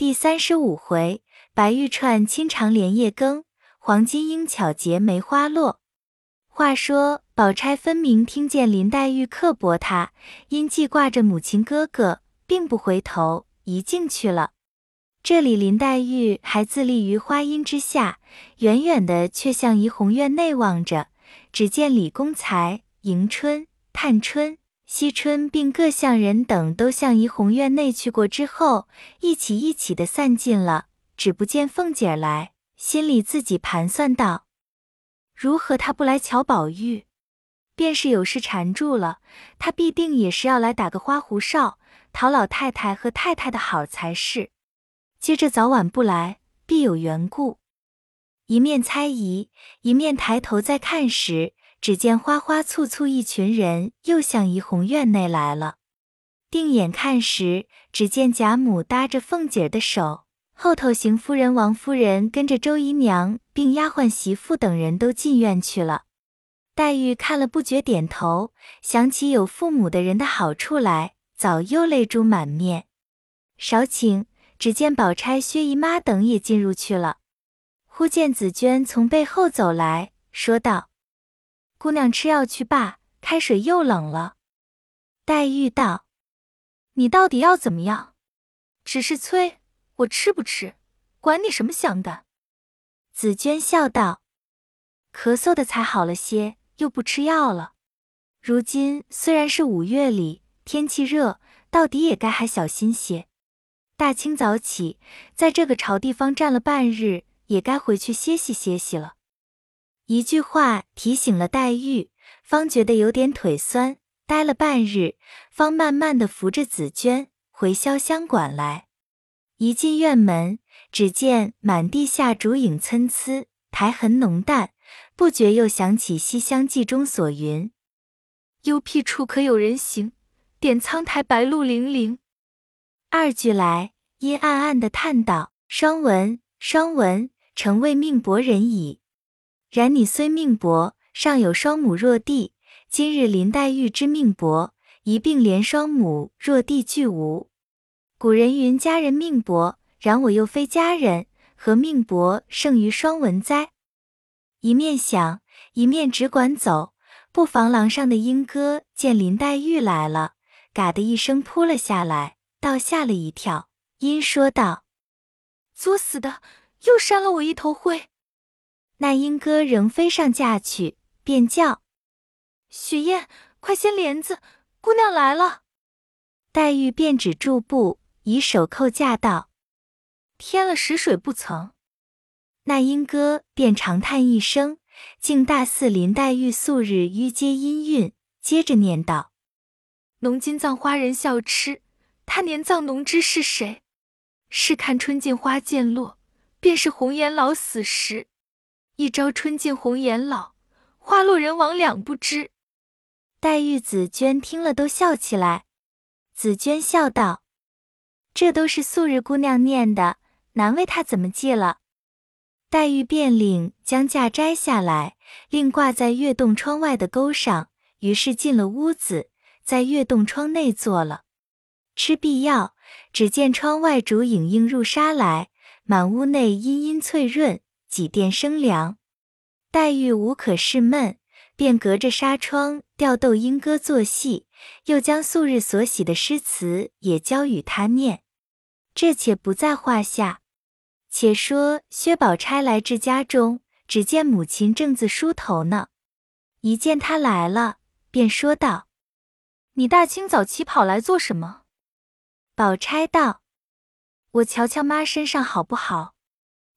第三十五回，白玉串清长连夜更，黄金鹰巧结梅花落。话说宝钗分明听见林黛玉刻薄她，因记挂着母亲哥哥，并不回头，一进去了。这里林黛玉还自立于花荫之下，远远的却向怡红院内望着，只见李公才、迎春、探春。惜春并各项人等都向怡红院内去过之后，一起一起的散尽了，只不见凤姐来，心里自己盘算道：如何他不来瞧宝玉？便是有事缠住了，他必定也是要来打个花胡哨，讨老太太和太太的好才是。接着早晚不来，必有缘故。一面猜疑，一面抬头再看时。只见花花簇簇一群人又向怡红院内来了。定眼看时，只见贾母搭着凤姐的手，后头邢夫人、王夫人跟着周姨娘并丫鬟媳妇等人都进院去了。黛玉看了不觉点头，想起有父母的人的好处来，早又泪珠满面。少顷，只见宝钗、薛姨妈等也进入去了。忽见紫娟从背后走来说道。姑娘吃药去罢，开水又冷了。黛玉道：“你到底要怎么样？只是催我吃不吃，管你什么想的。”紫娟笑道：“咳嗽的才好了些，又不吃药了。如今虽然是五月里，天气热，到底也该还小心些。大清早起，在这个潮地方站了半日，也该回去歇息歇息了。”一句话提醒了黛玉，方觉得有点腿酸，呆了半日，方慢慢的扶着紫娟回潇湘馆来。一进院门，只见满地下烛影参差，苔痕浓淡，不觉又想起《西厢记》中所云：“幽僻处可有人行，点苍苔白露零零。”二句来，阴暗暗的叹道：“双文，双文，诚为命薄人矣。”然你虽命薄，尚有双母弱弟。今日林黛玉之命薄，一并连双母弱弟俱无。古人云佳人命薄，然我又非佳人，何命薄胜于双文哉？一面想，一面只管走。不妨廊上的莺歌见林黛玉来了，嘎的一声扑了下来，倒吓了一跳。因说道：“作死的，又扇了我一头灰。”那莺歌仍飞上架去，便叫：“雪雁，快掀帘子，姑娘来了。”黛玉便止住步，以手扣架道：“添了食水不曾。”那莺歌便长叹一声，竟大似林黛玉素日迂接音韵，接着念道：“浓金葬花人笑痴，他年葬浓知是谁？试看春尽花渐落，便是红颜老死时。”一朝春尽红颜老，花落人亡两不知。黛玉、紫娟听了都笑起来。紫娟笑道：“这都是素日姑娘念的，难为她怎么记了。”黛玉便令将架摘下来，另挂在月洞窗外的钩上。于是进了屋子，在月洞窗内坐了。吃毕药，只见窗外烛影映入纱来，满屋内阴阴翠润。几殿生凉，黛玉无可释闷，便隔着纱窗调逗莺歌作戏，又将素日所喜的诗词也教与他念。这且不在话下。且说薛宝钗来至家中，只见母亲正自梳头呢，一见她来了，便说道：“你大清早起跑来做什么？”宝钗道：“我瞧瞧妈身上好不好。”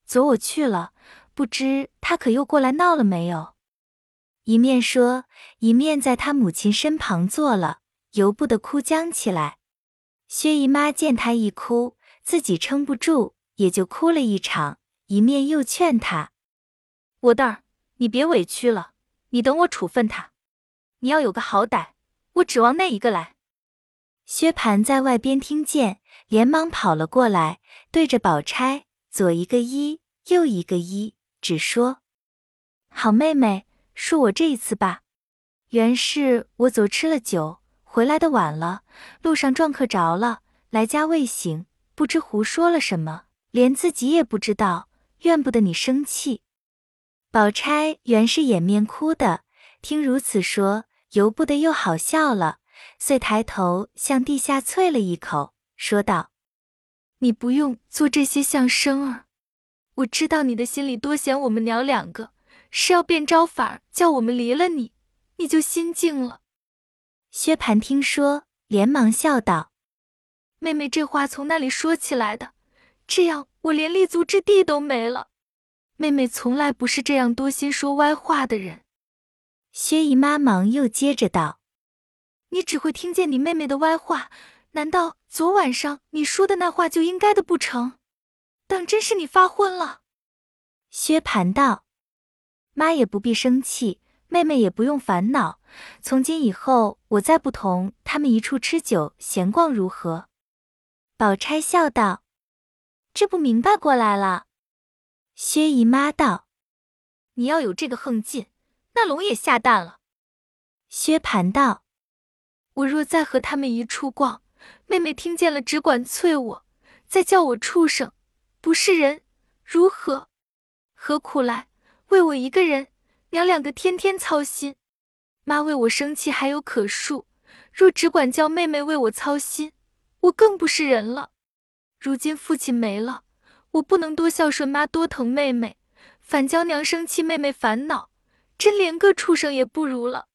昨我去了，不知他可又过来闹了没有？一面说，一面在他母亲身旁坐了，由不得哭僵起来。薛姨妈见他一哭，自己撑不住，也就哭了一场。一面又劝他：“我蛋儿，你别委屈了，你等我处分他。你要有个好歹，我指望那一个来。”薛蟠在外边听见，连忙跑了过来，对着宝钗。左一个一，右一个一，只说：“好妹妹，恕我这一次吧。原是我昨吃了酒，回来的晚了，路上撞客着了，来家未醒，不知胡说了什么，连自己也不知道，怨不得你生气。宝钗原是掩面哭的，听如此说，由不得又好笑了，遂抬头向地下啐了一口，说道：“你不用做这些相声儿，我知道你的心里多嫌我们娘两个，是要变招法儿叫我们离了你，你就心静了。”薛蟠听说，连忙笑道。妹妹这话从那里说起来的？这样我连立足之地都没了。妹妹从来不是这样多心说歪话的人。薛姨妈忙又接着道：“你只会听见你妹妹的歪话，难道昨晚上你说的那话就应该的不成？当真是你发昏了？”薛蟠道：“妈也不必生气，妹妹也不用烦恼。从今以后，我再不同他们一处吃酒闲逛，如何？”宝钗笑道：“这不明白过来了。”薛姨妈道：“你要有这个横劲，那龙也下蛋了。”薛蟠道：“我若再和他们一处逛，妹妹听见了，只管啐我，再叫我畜生，不是人，如何？何苦来为我一个人，娘两个天天操心？妈为我生气还有可恕，若只管叫妹妹为我操心。”我更不是人了。如今父亲没了，我不能多孝顺妈，多疼妹妹，反教娘生气，妹妹烦恼，真连个畜生也不如了。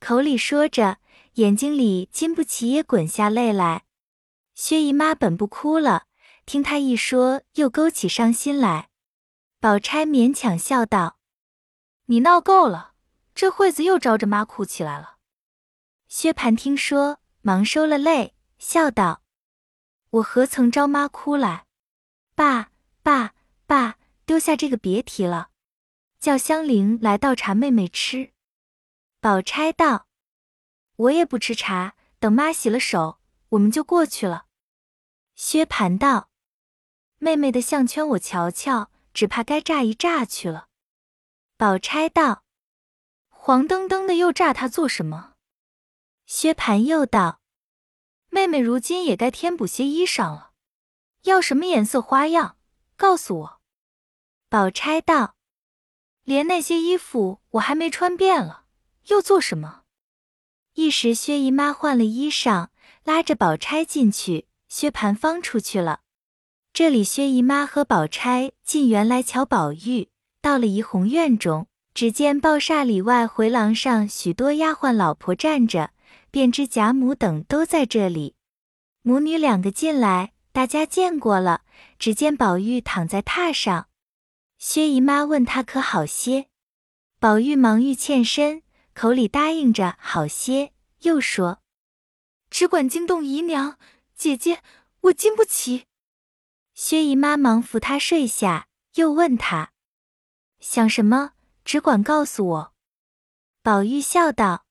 口里说着，眼睛里经不起也滚下泪来。薛姨妈本不哭了，听她一说，又勾起伤心来。宝钗勉强笑道：“你闹够了，这会子又招着妈哭起来了。”薛蟠听说，忙收了泪。笑道：“我何曾招妈哭来？爸爸爸，丢下这个别提了，叫香菱来倒茶，妹妹吃。”宝钗道：“我也不吃茶，等妈洗了手，我们就过去了。”薛蟠道：“妹妹的项圈我瞧瞧，只怕该炸一炸去了。”宝钗道：“黄澄澄的又炸它做什么？”薛蟠又道。妹妹如今也该添补些衣裳了，要什么颜色花样？告诉我。宝钗道：“连那些衣服我还没穿遍了，又做什么？”一时薛姨妈换了衣裳，拉着宝钗进去，薛蟠方出去了。这里薛姨妈和宝钗进园来瞧宝玉，到了怡红院中，只见抱厦里外回廊上许多丫鬟老婆站着。便知贾母等都在这里，母女两个进来，大家见过了。只见宝玉躺在榻上，薛姨妈问他可好些，宝玉忙欲欠身，口里答应着好些，又说只管惊动姨娘姐姐，我经不起。薛姨妈忙扶她睡下，又问她想什么，只管告诉我。宝玉笑道。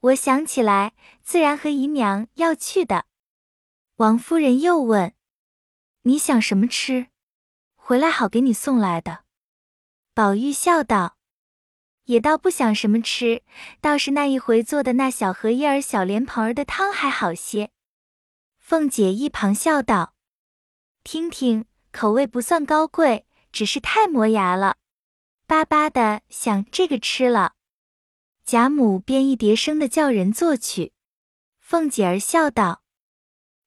我想起来，自然和姨娘要去的。王夫人又问：“你想什么吃？回来好给你送来的。”宝玉笑道：“也倒不想什么吃，倒是那一回做的那小荷叶儿、小莲蓬儿的汤还好些。”凤姐一旁笑道：“听听，口味不算高贵，只是太磨牙了，巴巴的想这个吃了。”贾母便一叠声的叫人做去，凤姐儿笑道：“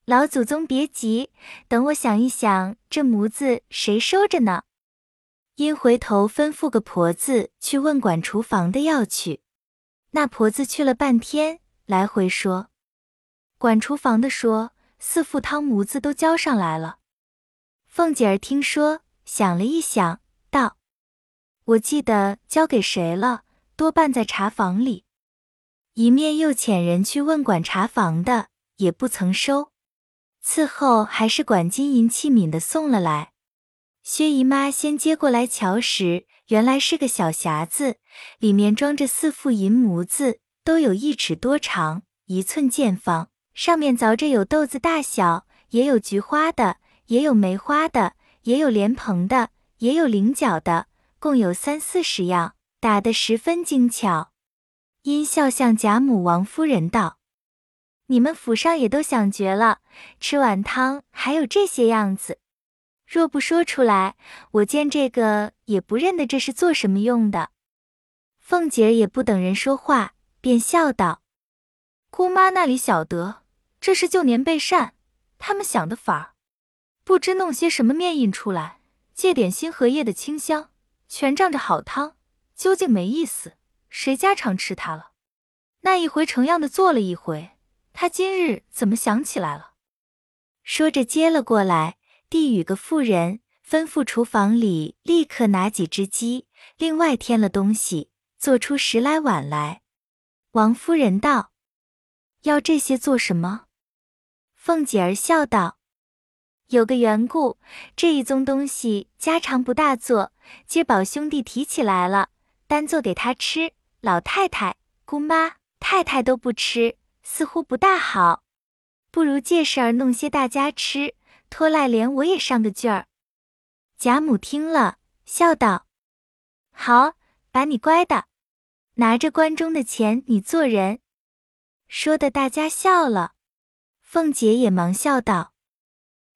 老祖宗别急，等我想一想，这模子谁收着呢？”因回头吩咐个婆子去问管厨房的要去。那婆子去了半天，来回说，管厨房的说四副汤模子都交上来了。凤姐儿听说，想了一想，道：“我记得交给谁了？”多半在茶房里，一面又遣人去问管茶房的，也不曾收。伺候还是管金银器皿的送了来。薛姨妈先接过来瞧时，原来是个小匣子，里面装着四副银模子，都有一尺多长，一寸见方，上面凿着有豆子大小，也有菊花的，也有梅花的，也有莲蓬的，也有菱角的，共有三四十样。打得十分精巧，因笑向贾母、王夫人道：“你们府上也都想绝了，吃碗汤还有这些样子。若不说出来，我见这个也不认得这是做什么用的。”凤姐也不等人说话，便笑道：“姑妈那里晓得，这是旧年备膳，他们想的法儿，不知弄些什么面印出来，借点新荷叶的清香，全仗着好汤，究竟没意思。谁家常吃它了？那一回成样的做了一回，他今日怎么想起来了？”说着接了过来，递与个妇人，吩咐厨房里立刻拿几只鸡，另外添了东西。做出十来碗来，王夫人道：“要这些做什么？”凤姐儿笑道：“有个缘故，这一宗东西家常不大做，今宝兄弟提起来了，单做给他吃。老太太、姑妈、太太都不吃，似乎不大好，不如借事儿弄些大家吃，拖赖连我也上个劲儿。”贾母听了，笑道：“好，把你乖的。”拿着关中的钱，你做人，说的大家笑了。凤姐也忙笑道：“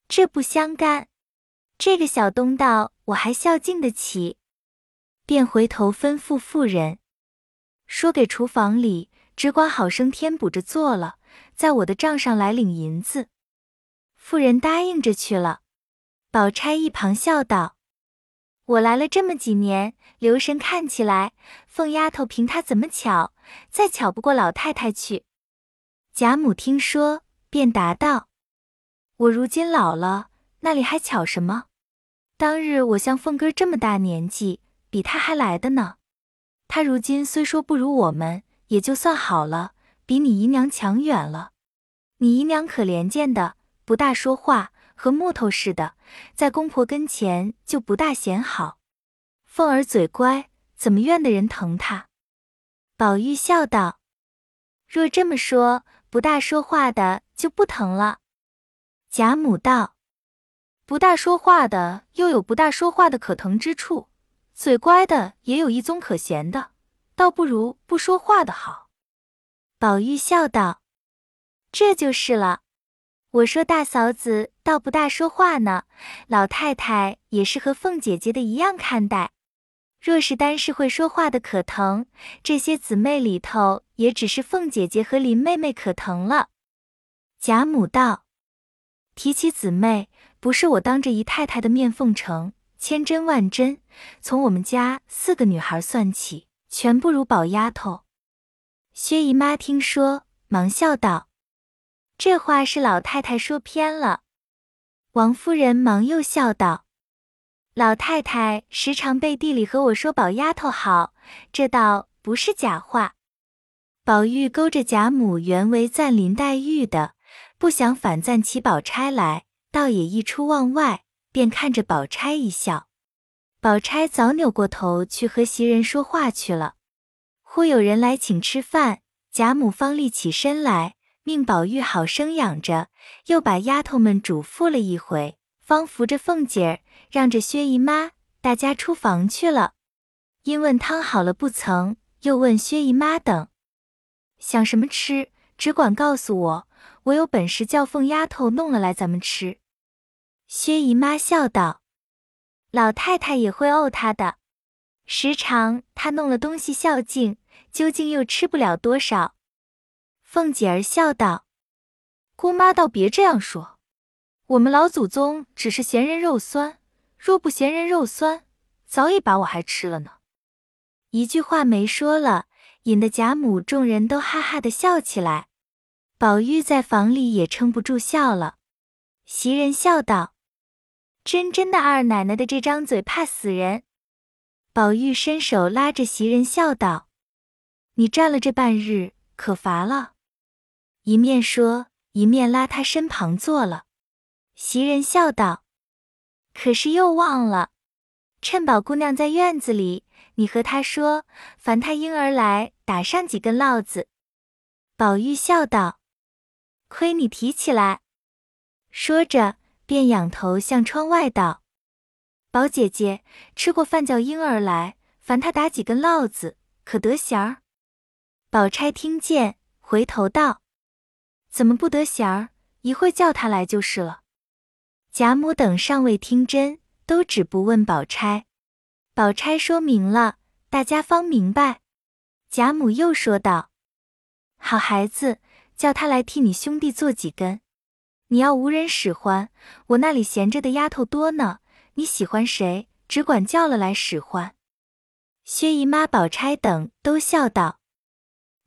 这不相干，这个小东道我还孝敬得起。”便回头吩咐妇人说：“给厨房里只管好生添补着做了，在我的账上来领银子。”妇人答应着去了。宝钗一旁笑道。我来了这么几年，留神看起来，凤丫头凭她怎么巧，再巧不过老太太去。贾母听说，便答道：“我如今老了，那里还巧什么？当日我像凤哥这么大年纪，比他还来的呢。他如今虽说不如我们，也就算好了，比你姨娘强远了。你姨娘可怜见的，不大说话。”和木头似的，在公婆跟前就不大显好。凤儿嘴乖，怎么怨的人疼她？宝玉笑道：“若这么说，不大说话的就不疼了。”贾母道：“不大说话的又有不大说话的可疼之处，嘴乖的也有一宗可嫌的，倒不如不说话的好。”宝玉笑道：“这就是了。”我说大嫂子倒不大说话呢，老太太也是和凤姐姐的一样看待。若是单是会说话的可疼，这些姊妹里头也只是凤姐姐和林妹妹可疼了。贾母道：“提起姊妹，不是我当着姨太太的面奉承，千真万真。从我们家四个女孩算起，全不如宝丫头。”薛姨妈听说，忙笑道。这话是老太太说偏了，王夫人忙又笑道：“老太太时常背地里和我说宝丫头好，这倒不是假话。”宝玉勾着贾母原为赞林黛玉的，不想反赞起宝钗来，倒也一出望外，便看着宝钗一笑。宝钗早扭过头去和袭人说话去了。忽有人来请吃饭，贾母方立起身来。命宝玉好生养着，又把丫头们嘱咐了一回，方扶着凤姐儿，让着薛姨妈，大家出房去了。因问汤好了不曾，又问薛姨妈等想什么吃，只管告诉我，我有本事叫凤丫头弄了来，咱们吃。薛姨妈笑道：“老太太也会怄她的，时常她弄了东西孝敬，究竟又吃不了多少。”凤姐儿笑道：“姑妈倒别这样说，我们老祖宗只是嫌人肉酸，若不嫌人肉酸，早已把我还吃了呢。”一句话没说了，引得贾母众人都哈哈的笑起来。宝玉在房里也撑不住笑了。袭人笑道：“真真的二奶奶的这张嘴怕死人。”宝玉伸手拉着袭人笑道：“你站了这半日，可乏了？”一面说，一面拉他身旁坐了。袭人笑道：“可是又忘了，趁宝姑娘在院子里，你和她说，烦她婴儿来打上几根烙子。”宝玉笑道：“亏你提起来。”说着，便仰头向窗外道：“宝姐姐吃过饭，叫婴儿来，烦他打几根烙子，可得闲儿？”宝钗听见，回头道。怎么不得闲儿？一会叫他来就是了。贾母等尚未听真，都只不问宝钗。宝钗说明了，大家方明白。贾母又说道：“好孩子，叫他来替你兄弟做几根。你要无人使唤，我那里闲着的丫头多呢。你喜欢谁，只管叫了来使唤。”薛姨妈、宝钗等都笑道：“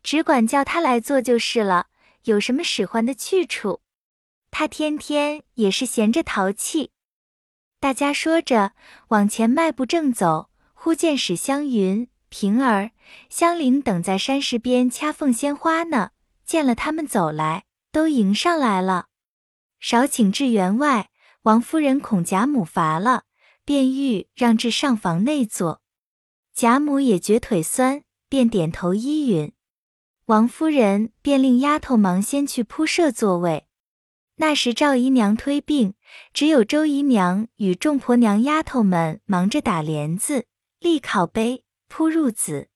只管叫他来做就是了，有什么使唤的去处？他天天也是闲着淘气。”大家说着，往前迈步正走，忽见史湘云、平儿、香菱等在山石边掐凤仙花呢。见了他们走来，都迎上来了。少请至园外，王夫人恐贾母乏了，便欲让至上房内坐。贾母也觉腿酸，便点头依允。王夫人便令丫头忙先去铺设座位。那时赵姨娘推病，只有周姨娘与众婆娘丫头们忙着打帘子、立靠杯、铺褥子。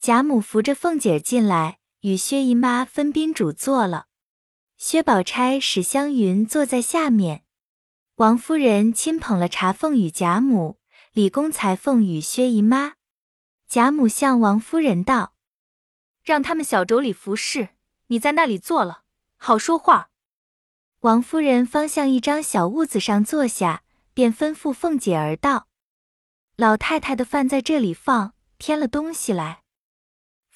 贾母扶着凤姐进来，与薛姨妈分宾主坐了。薛宝钗、史湘云坐在下面。王夫人亲捧了茶奉与贾母，李公裁奉与薛姨妈。贾母向王夫人道：“让他们小妯娌服侍，你在那里坐了，好说话。”王夫人方向一张小屋子上坐下，便吩咐凤姐儿道：“老太太的饭在这里放，添了东西来。”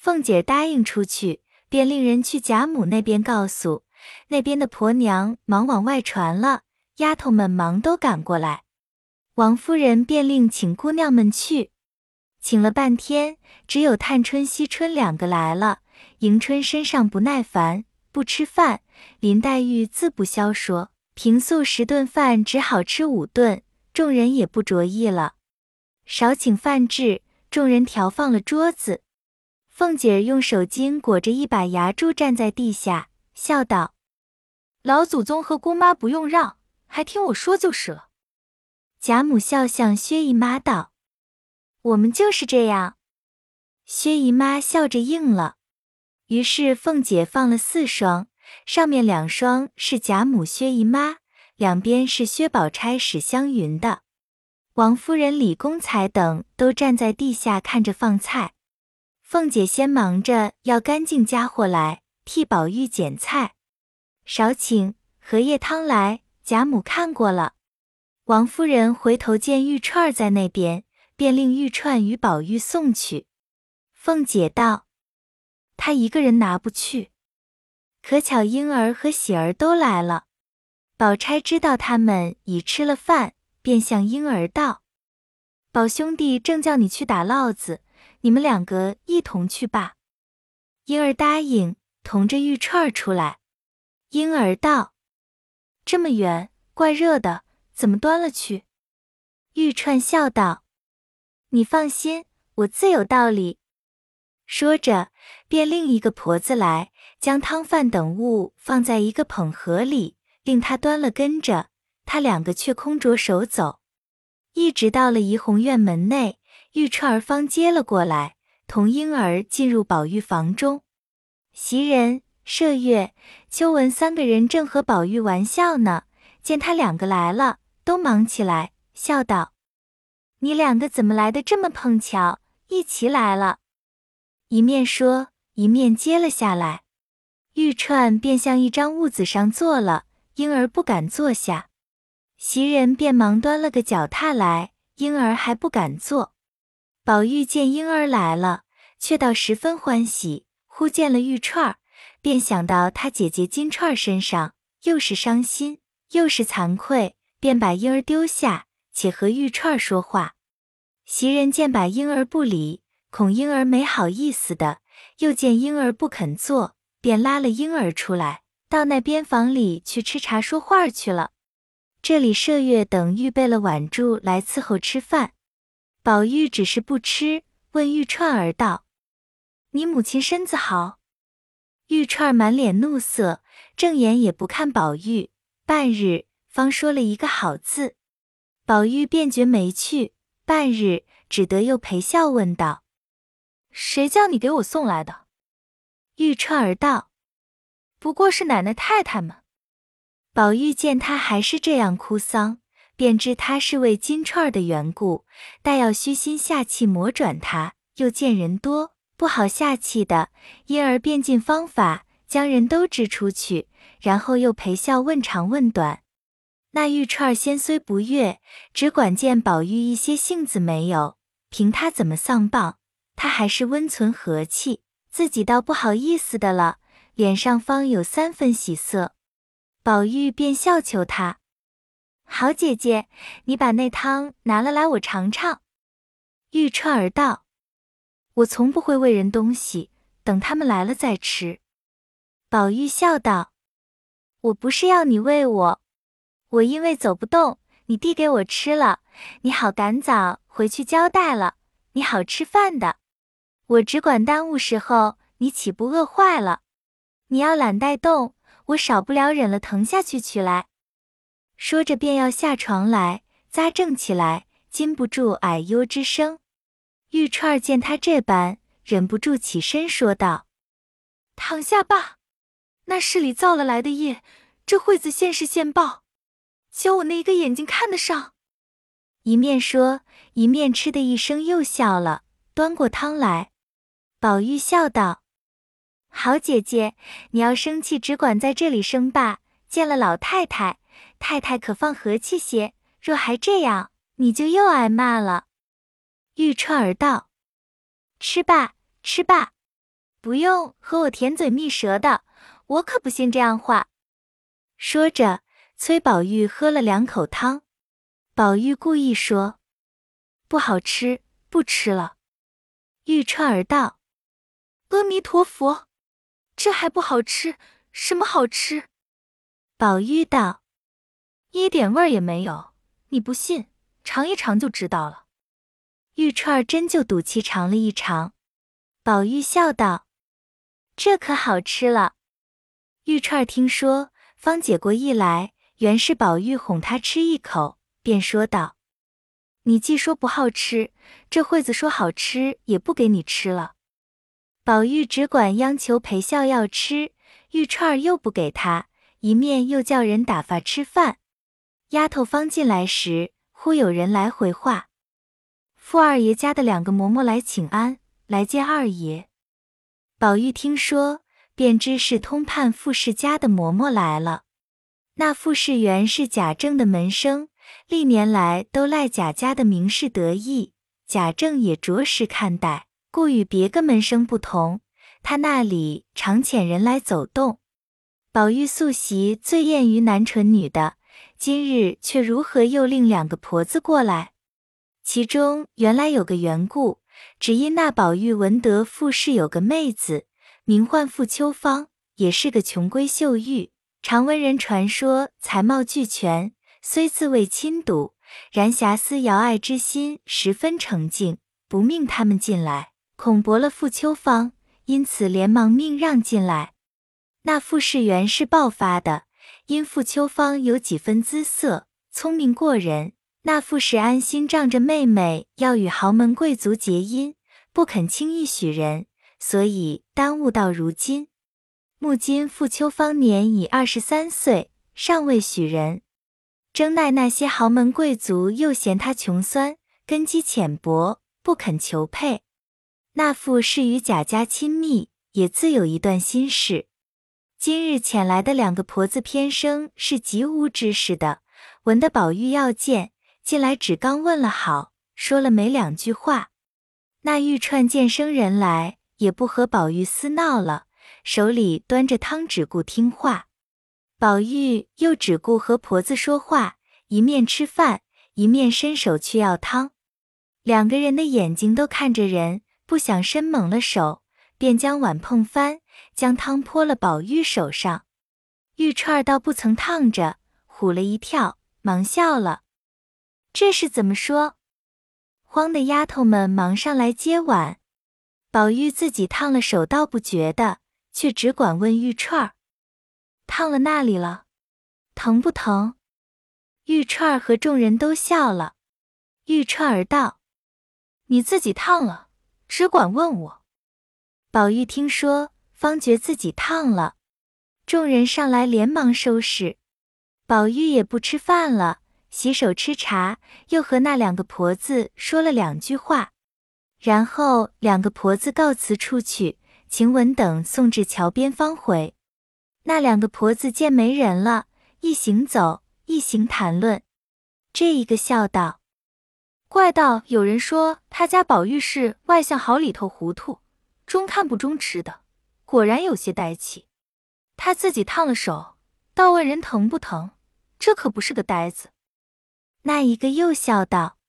凤姐答应出去，便令人去贾母那边告诉，那边的婆娘忙往外传了，丫头们忙都赶过来。王夫人便令请姑娘们去，请了半天，只有探春、惜春两个来了。迎春身上不耐烦，不吃饭。林黛玉自不消说，平素十顿饭只好吃五顿，众人也不着意了。少请饭至，众人调放了桌子。凤姐儿用手巾裹着一把牙柱站在地下，笑道：“老祖宗和姑妈不用让，还听我说就是了。”贾母笑向薛姨妈道：“我们就是这样。”薛姨妈笑着应了。于是凤姐放了四双。上面两双是贾母、薛姨妈，两边是薛宝钗、史湘云的。王夫人、李公才等都站在地下看着放菜。凤姐先忙着要干净家伙来替宝玉捡菜。少请荷叶汤来。贾母看过了。王夫人回头见玉串在那边，便令玉串与宝玉送去。凤姐道：“他一个人拿不去。”可巧婴儿和喜儿都来了，宝钗知道他们已吃了饭，便向婴儿道：“宝兄弟正叫你去打烙子，你们两个一同去吧。”婴儿答应，同着玉串出来。婴儿道：“这么远，怪热的，怎么端了去？”玉串笑道：“你放心，我自有道理。”说着，便另一个婆子来。将汤饭等物放在一个捧盒里，令他端了跟着，他两个却空着手走，一直到了怡红院门内，玉串儿方接了过来，同婴儿进入宝玉房中。袭人、麝月、秋纹三个人正和宝玉玩笑呢，见他两个来了，都忙起来，笑道：“你两个怎么来的这么碰巧，一齐来了？”一面说，一面接了下来。玉串便向一张褥子上坐了，婴儿不敢坐下。袭人便忙端了个脚踏来，婴儿还不敢坐。宝玉见婴儿来了，却倒十分欢喜。忽见了玉串，便想到他姐姐金钏身上，又是伤心又是惭愧，便把婴儿丢下，且和玉串说话。袭人见把婴儿不理，恐婴儿没好意思的，又见婴儿不肯坐。便拉了婴儿出来，到那边房里去吃茶说话去了。这里麝月等预备了碗箸来伺候吃饭。宝玉只是不吃，问玉串儿道：“你母亲身子好？”玉串儿满脸怒色，正眼也不看宝玉，半日方说了一个好字。宝玉便觉没趣，半日只得又陪笑问道：“谁叫你给我送来的？”玉串儿道：“不过是奶奶太太们。宝玉见他还是这样哭丧，便知他是为金钏儿的缘故，待要虚心下气磨转他。又见人多不好下气的，因而便尽方法将人都支出去，然后又陪笑问长问短。那玉串先虽不悦，只管见宝玉一些性子没有，凭他怎么丧棒，他还是温存和气，自己倒不好意思的了，脸上方有三分喜色。宝玉便笑求他：“好姐姐，你把那汤拿了来，我尝尝。”玉钏儿道：“我从不会喂人东西，等他们来了再吃。”宝玉笑道：“我不是要你喂我。”我因为走不动，你递给我吃了，你好赶早回去交代了，你好吃饭的。我只管耽误时候，你岂不饿坏了？你要懒带动，我少不了忍了，疼下去取来。说着便要下床来，扎正起来，禁不住哎呦之声。玉串儿见他这般，忍不住起身说道：“躺下吧，那市里造了来的业，这惠子现世现报。”瞧我那一个眼睛看得上，一面说一面嗤的一声又笑了，端过汤来。宝玉笑道：“好姐姐，你要生气，只管在这里生罢。见了老太太，太太可放和气些。若还这样，你就又挨骂了。”玉钏儿道：“吃吧，吃吧，不用和我甜嘴蜜舌的，我可不信这样话。”说着。崔宝玉喝了两口汤，宝玉故意说：“不好吃，不吃了。”玉钏儿道：“阿弥陀佛，这还不好吃？什么好吃？”宝玉道：“一点味儿也没有，你不信，尝一尝就知道了。”玉串儿真就赌气尝了一尝，宝玉笑道：“这可好吃了。”玉串儿听说，方解过意来。原是宝玉哄他吃一口，便说道：“你既说不好吃，这惠子说好吃，也不给你吃了。”宝玉只管央求陪笑要吃，玉串儿又不给他，一面又叫人打发吃饭。丫头方进来时，忽有人来回话：“富二爷家的两个嬷嬷来请安，来见二爷。”宝玉听说，便知是通判傅氏家的嬷嬷来了。那傅氏原是贾政的门生，历年来都赖贾家的名士得意，贾政也着实看待，故与别个门生不同。他那里常遣人来走动。宝玉素习最厌于男纯女的，今日却如何又令两个婆子过来？其中原来有个缘故，只因那宝玉闻得傅氏有个妹子，名唤傅秋芳，也是个穷闺秀玉。常闻人传说才貌俱全，虽自谓亲睹，然遐思遥爱之心十分澄净，不命他们进来，恐驳了傅秋芳，因此连忙命让进来。那傅氏原是暴发的，因傅秋芳有几分姿色，聪明过人，那傅氏安心仗着妹妹要与豪门贵族结姻，不肯轻易许人，所以耽误到如今。目今傅秋芳年已二十三岁，尚未许人。争奈那些豪门贵族又嫌他穷酸，根基浅薄，不肯求配。那妇是与贾家亲密，也自有一段心事。今日遣来的两个婆子偏生是极无知识的，闻得宝玉要见，进来只刚问了好，说了没两句话。那玉串见生人来，也不和宝玉私闹了。手里端着汤，只顾听话。宝玉又只顾和婆子说话，一面吃饭，一面伸手去要汤。两个人的眼睛都看着人，不想伸猛了手，便将碗碰翻，将汤泼了宝玉手上。玉串儿倒不曾烫着，唬了一跳，忙笑了。这是怎么说？慌的丫头们忙上来接碗。宝玉自己烫了手，倒不觉得。却只管问玉串儿：“烫了那里了？疼不疼？”玉串儿和众人都笑了。玉串儿道：“你自己烫了，只管问我。”宝玉听说，方觉自己烫了，众人上来连忙收拾。宝玉也不吃饭了，洗手吃茶，又和那两个婆子说了两句话，然后两个婆子告辞出去，晴雯等送至桥边方回。那两个婆子见没人了，一行走，一行谈论。这一个笑道：“怪道有人说他家宝玉是外向好，里头糊涂，中看不中吃的，果然有些呆气。他自己烫了手，倒问人疼不疼。”这可不是个呆子。那一个又笑道：“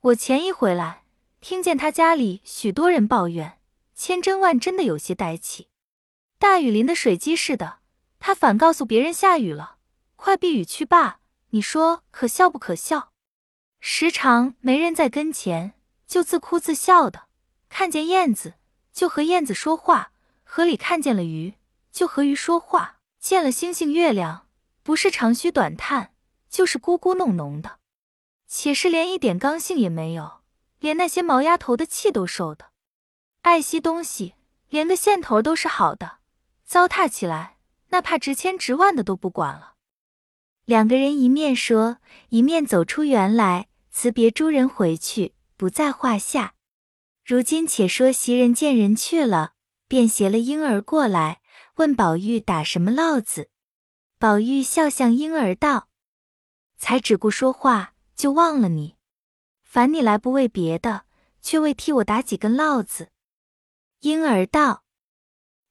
我前一回来，听见他家里许多人抱怨，千真万真的有些呆气。大雨淋的水鸡似的，他反告诉别人下雨了，快避雨去罢。你说可笑不可笑？时常没人在跟前，就自哭自笑的。看见燕子，就和燕子说话；河里看见了鱼，就和鱼说话；见了星星月亮。”不是长吁短叹，就是咕咕哝哝的，且是连一点刚性也没有，连那些毛丫头的气都受的，爱惜东西，连个线头都是好的，糟蹋起来，那怕值千值万的都不管了。两个人一面说，一面走出园来，辞别诸人回去，不在话下。如今且说袭人见人去了，便携了婴儿过来，问宝玉打什么烙子。宝玉笑向婴儿道：“才只顾说话，就忘了你。烦你来不为别的，却为替我打几根烙子。”婴儿道：“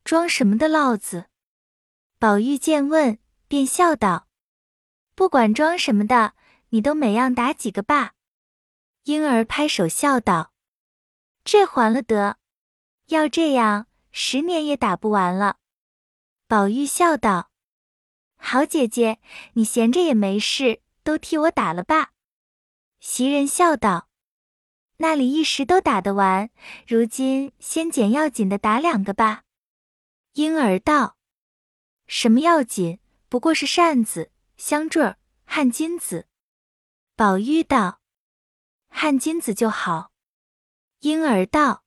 装什么的烙子？”宝玉见问，便笑道：“不管装什么的，你都每样打几个罢。”婴儿拍手笑道：“这还了得！要这样，十年也打不完了。”宝玉笑道。好姐姐，你闲着也没事，都替我打了吧。袭人笑道：“那里一时都打得完，如今先捡要紧的打两个吧。”婴儿道：“什么要紧？不过是扇子、香坠儿、汗巾子。”宝玉道：“汗巾子就好。”婴儿道：“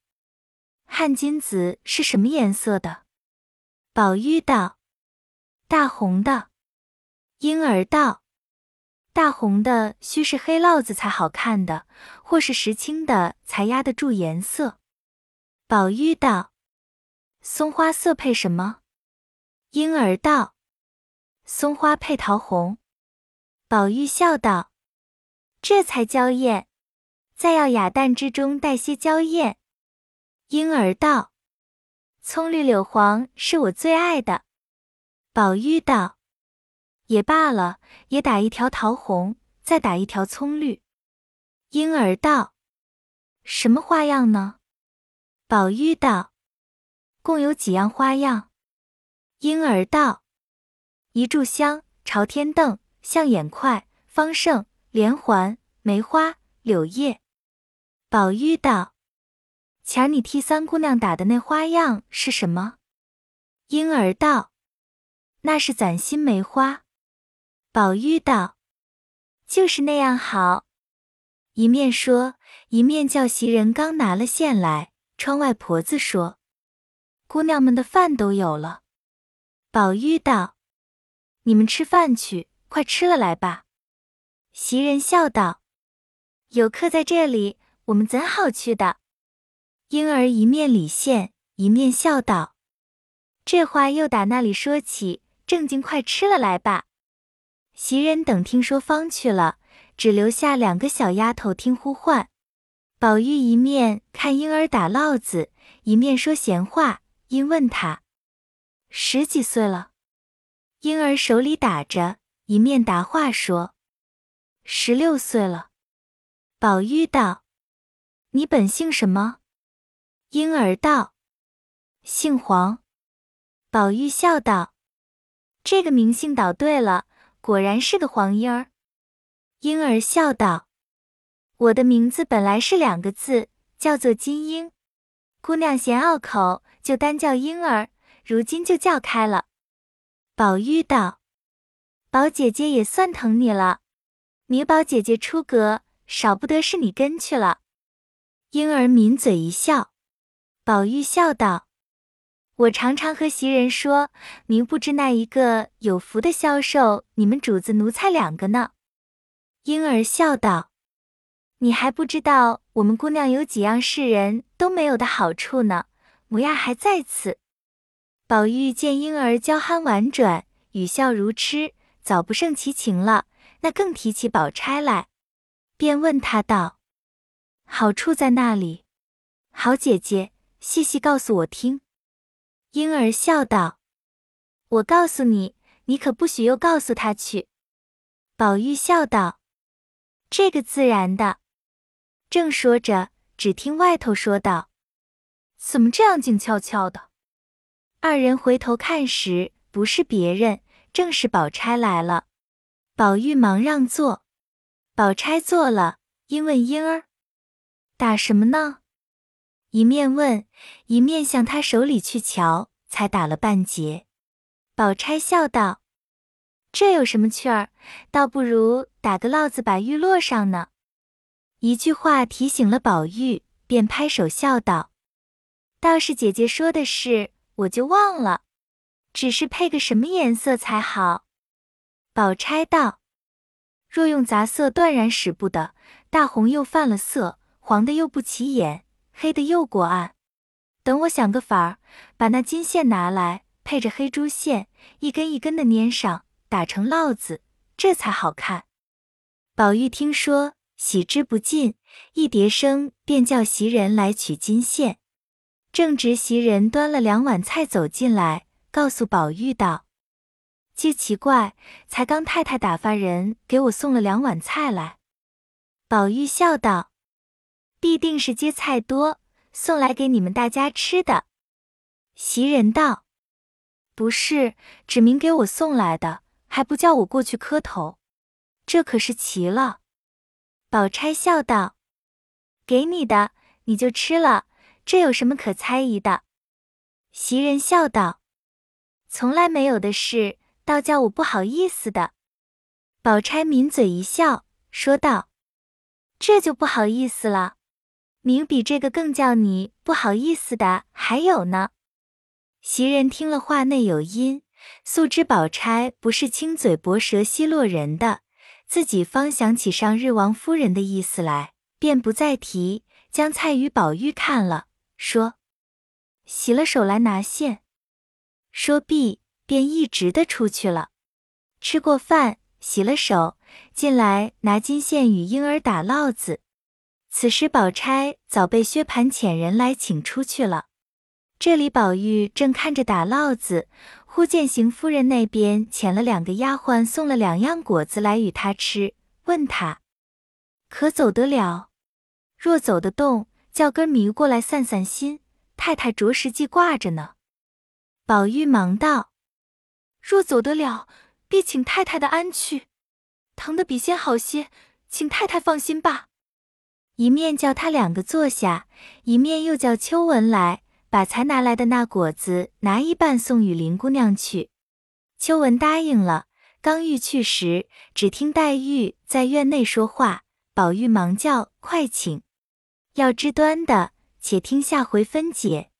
汗金子是什么颜色的？”宝玉道。大红的，婴儿道：“大红的须是黑烙子才好看的，或是石青的才压得住颜色。”宝玉道：“松花色配什么？”婴儿道：“松花配桃红。”宝玉笑道：“这才娇艳，再要雅淡之中带些娇艳。”婴儿道：“葱绿柳黄是我最爱的。”宝玉道：“也罢了，也打一条桃红，再打一条葱绿。”婴儿道：“什么花样呢？”宝玉道：“共有几样花样？”婴儿道：“一炷香、朝天凳、象眼块、方胜、连环、梅花、柳叶。”宝玉道：“前儿你替三姑娘打的那花样是什么？”婴儿道。那是攒心梅花，宝玉道：“就是那样好。”一面说，一面叫袭人刚拿了线来。窗外婆子说：“姑娘们的饭都有了。”宝玉道：“你们吃饭去，快吃了来吧。”袭人笑道：“有客在这里，我们怎好去的？”婴儿一面理线，一面笑道：“这话又打那里说起。”正经快吃了来吧！袭人等听说方去了，只留下两个小丫头听呼唤。宝玉一面看婴儿打烙子，一面说闲话。因问他十几岁了，婴儿手里打着，一面答话说十六岁了。宝玉道：“你本姓什么？”婴儿道：“姓黄。”宝玉笑道。这个名姓倒对了，果然是个黄莺儿。婴儿笑道：“我的名字本来是两个字，叫做金英。姑娘嫌拗口，就单叫婴儿。如今就叫开了。”宝玉道：“宝姐姐也算疼你了。你宝姐姐出阁，少不得是你跟去了。”婴儿抿嘴一笑。宝玉笑道：“我常常和袭人说，您不知那一个有福的销售你们主子奴才两个呢。婴儿笑道：“你还不知道我们姑娘有几样世人都没有的好处呢，模样还在此。”宝玉见婴儿娇憨婉转，语笑如痴，早不胜其情了，那更提起宝钗来，便问他道：“好处在那里？好姐姐，细细告诉我听。”婴儿笑道：“我告诉你，你可不许又告诉他去。”宝玉笑道：“这个自然的。”正说着，只听外头说道：“怎么这样静悄悄的？”二人回头看时，不是别人，正是宝钗来了。宝玉忙让座，宝钗坐了，因问婴儿：“打什么呢？”一面问，一面向他手里去瞧，才打了半截。宝钗笑道：“这有什么趣儿？倒不如打个烙子把玉落上呢。”一句话提醒了宝玉，便拍手笑道：“倒是姐姐说的是，我就忘了，只是配个什么颜色才好。”宝钗道：“若用杂色，断然使不得。大红又犯了色，黄的又不起眼。”黑的又过暗，等我想个法儿，把那金线拿来，配着黑珠线，一根一根的粘上，打成烙子，这才好看。宝玉听说，喜之不尽，一叠声便叫袭人来取金线。正值袭人端了两碗菜走进来，告诉宝玉道：“既奇怪，才刚太太打发人给我送了两碗菜来。”宝玉笑道。必定是接菜多，送来给你们大家吃的。袭人道：“不是，指明给我送来的，还不叫我过去磕头，这可是奇了。”宝钗笑道：“给你的，你就吃了，这有什么可猜疑的？”袭人笑道：“从来没有的事，倒叫我不好意思的。”宝钗抿嘴一笑，说道：“这就不好意思了。”明比这个更叫你不好意思的还有呢。袭人听了话内有音，素知宝钗不是轻嘴薄舌奚落人的，自己方想起上日王夫人的意思来，便不再提，将菜与宝玉看了，说：“洗了手来拿线。”说毕，便一直的出去了。吃过饭，洗了手，进来拿金线与婴儿打烙子。此时，宝钗早被薛蟠遣人来请出去了。这里，宝玉正看着打烙子，忽见邢夫人那边遣了两个丫鬟，送了两样果子来与他吃，问他可走得了？若走得动，叫根迷过来散散心。太太着实记挂着呢。宝玉忙道：“若走得了，必请太太的安去。疼的比先好些，请太太放心吧。”一面叫他两个坐下，一面又叫秋文来，把才拿来的那果子拿一半送与林姑娘去。秋文答应了。刚欲去时，只听黛玉在院内说话，宝玉忙叫快请。要知端的，且听下回分解。